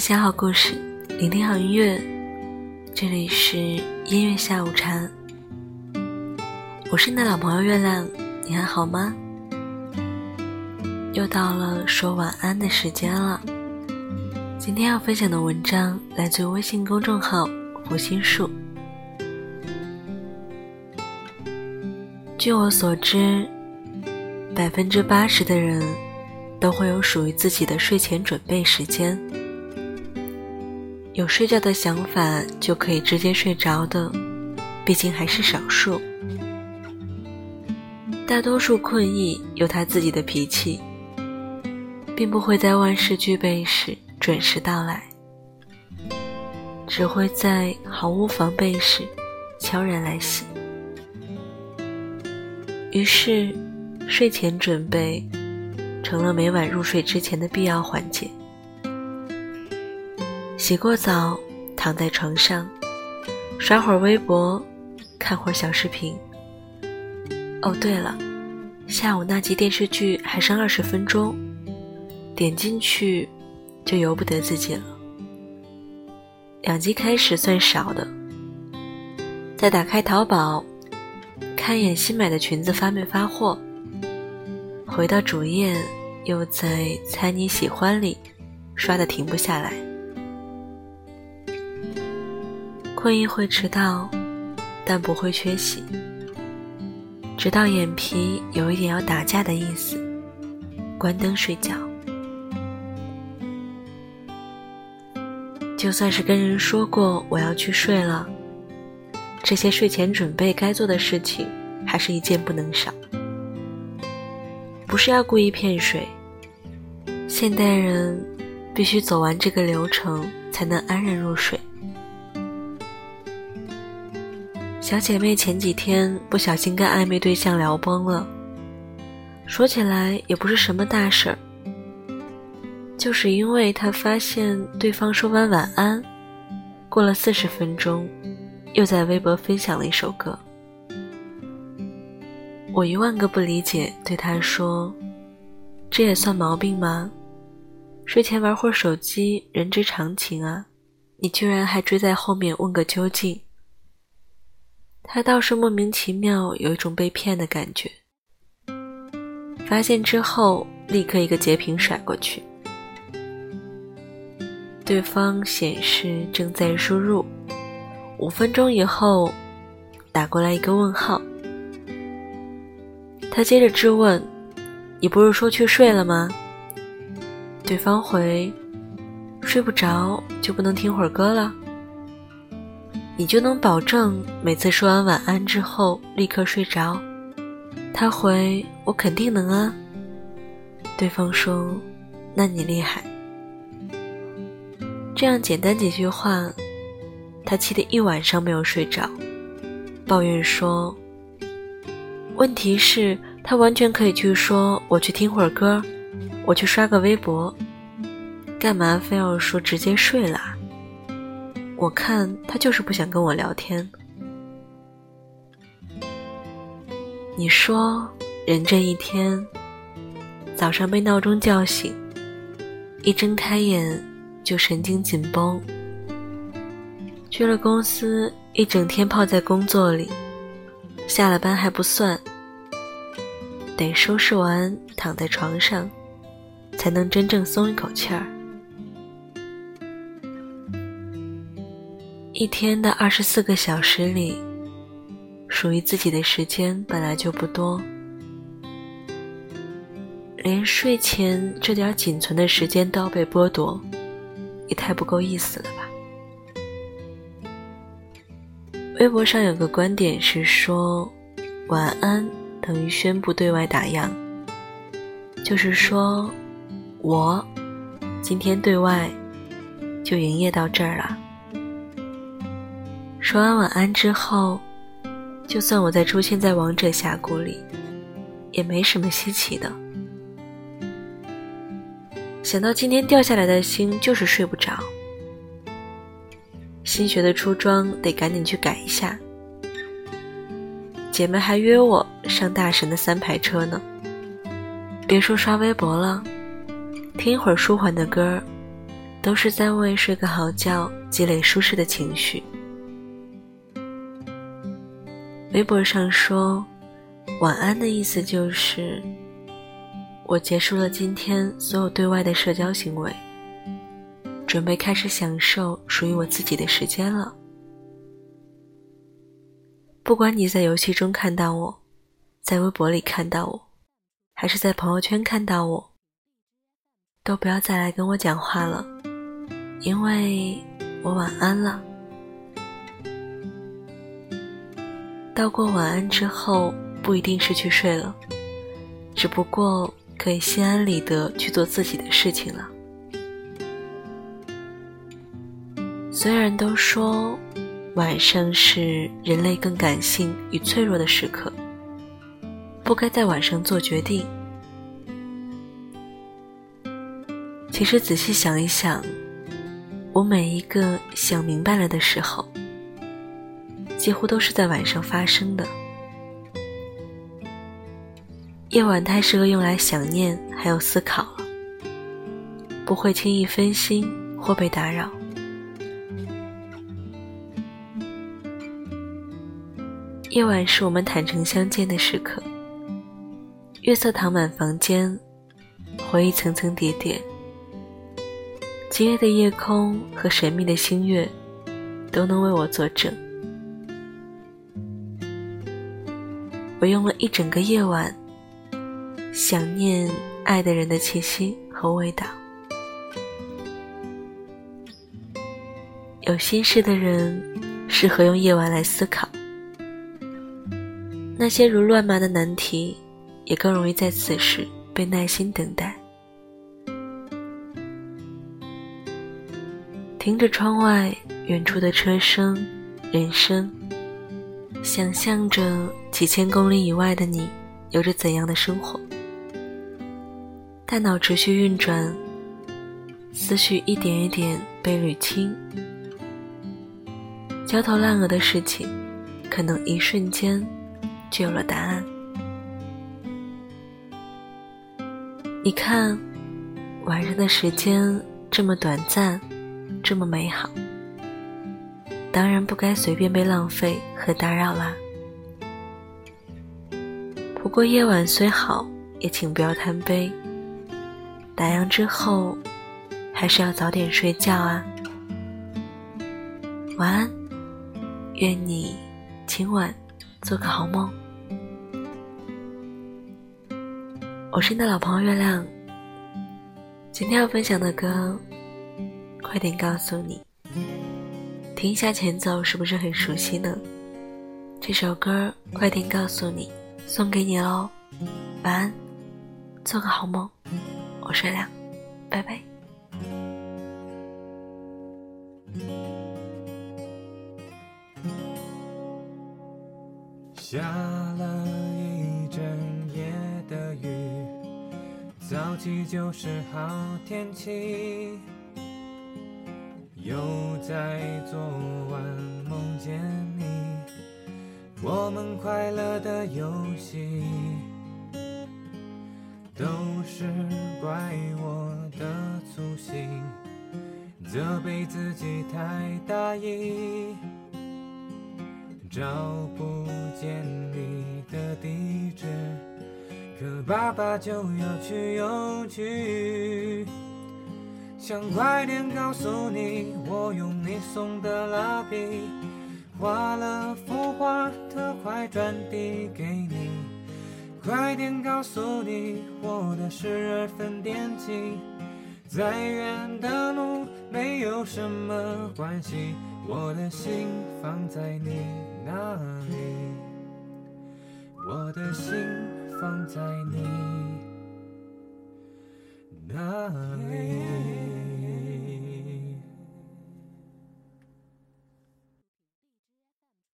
写好故事，聆听好音乐，这里是音乐下午茶。我是你的老朋友月亮，你还好吗？又到了说晚安的时间了。今天要分享的文章来自微信公众号“胡心树”。据我所知，百分之八十的人都会有属于自己的睡前准备时间。有睡觉的想法就可以直接睡着的，毕竟还是少数。大多数困意有他自己的脾气，并不会在万事俱备时。准时到来，只会在毫无防备时悄然来袭。于是，睡前准备成了每晚入睡之前的必要环节。洗过澡，躺在床上，刷会儿微博，看会儿小视频。哦，对了，下午那集电视剧还剩二十分钟，点进去。就由不得自己了。两集开始算少的，再打开淘宝，看一眼新买的裙子发没发货。回到主页，又在猜你喜欢里刷的停不下来。会议会迟到，但不会缺席，直到眼皮有一点要打架的意思，关灯睡觉。就算是跟人说过我要去睡了，这些睡前准备该做的事情，还是一件不能少。不是要故意骗睡，现代人必须走完这个流程才能安然入睡。小姐妹前几天不小心跟暧昧对象聊崩了，说起来也不是什么大事儿。就是因为他发现对方说完晚安，过了四十分钟，又在微博分享了一首歌。我一万个不理解，对他说：“这也算毛病吗？睡前玩会儿手机，人之常情啊，你居然还追在后面问个究竟。”他倒是莫名其妙，有一种被骗的感觉。发现之后，立刻一个截屏甩过去。对方显示正在输入，五分钟以后打过来一个问号。他接着质问：“你不是说去睡了吗？”对方回：“睡不着就不能听会儿歌了？你就能保证每次说完晚安之后立刻睡着？”他回：“我肯定能啊。”对方说：“那你厉害。”这样简单几句话，他气得一晚上没有睡着，抱怨说：“问题是，他完全可以去说我去听会儿歌，我去刷个微博，干嘛非要说直接睡了？我看他就是不想跟我聊天。你说，人这一天，早上被闹钟叫醒，一睁开眼。”就神经紧绷，去了公司一整天泡在工作里，下了班还不算，得收拾完躺在床上，才能真正松一口气儿。一天的二十四个小时里，属于自己的时间本来就不多，连睡前这点仅存的时间都要被剥夺。也太不够意思了吧！微博上有个观点是说，晚安等于宣布对外打烊，就是说，我今天对外就营业到这儿了。说完晚安之后，就算我再出现在王者峡谷里，也没什么稀奇的。想到今天掉下来的星，就是睡不着。新学的初妆得赶紧去改一下。姐妹还约我上大神的三排车呢。别说刷微博了，听一会儿舒缓的歌，都是在为睡个好觉积累舒适的情绪。微博上说“晚安”的意思就是，我结束了今天所有对外的社交行为，准备开始享受属于我自己的时间了。不管你在游戏中看到我，在微博里看到我，还是在朋友圈看到我，都不要再来跟我讲话了，因为我晚安了。道过晚安之后，不一定是去睡了，只不过可以心安理得去做自己的事情了。虽然都说。晚上是人类更感性与脆弱的时刻，不该在晚上做决定。其实仔细想一想，我每一个想明白了的时候，几乎都是在晚上发生的。夜晚太适合用来想念，还有思考了，不会轻易分心或被打扰。夜晚是我们坦诚相见的时刻，月色躺满房间，回忆层层叠叠。今夜的夜空和神秘的星月，都能为我作证。我用了一整个夜晚，想念爱的人的气息和味道。有心事的人，适合用夜晚来思考。那些如乱麻的难题，也更容易在此时被耐心等待。听着窗外远处的车声、人声，想象着几千公里以外的你有着怎样的生活。大脑持续运转，思绪一点一点被捋清，焦头烂额的事情，可能一瞬间。就有了答案。你看，晚上的时间这么短暂，这么美好，当然不该随便被浪费和打扰啦。不过夜晚虽好，也请不要贪杯。打烊之后，还是要早点睡觉啊。晚安，愿你今晚做个好梦。我是你的老朋友月亮。今天要分享的歌，快点告诉你，听一下前奏是不是很熟悉呢？这首歌快点告诉你，送给你喽。晚安，做个好梦。我睡了，拜拜。下了一整夜的雨。早起就是好天气，又在昨晚梦见你，我们快乐的游戏，都是怪我的粗心，责备自己太大意，找不见你的地址。可爸爸就要去邮局，想快点告诉你，我用你送的蜡笔画了幅画，特快转递给你。快点告诉你，我的十二分惦记，再远的路没有什么关系，我的心放在你那里，我的心。放在你那里。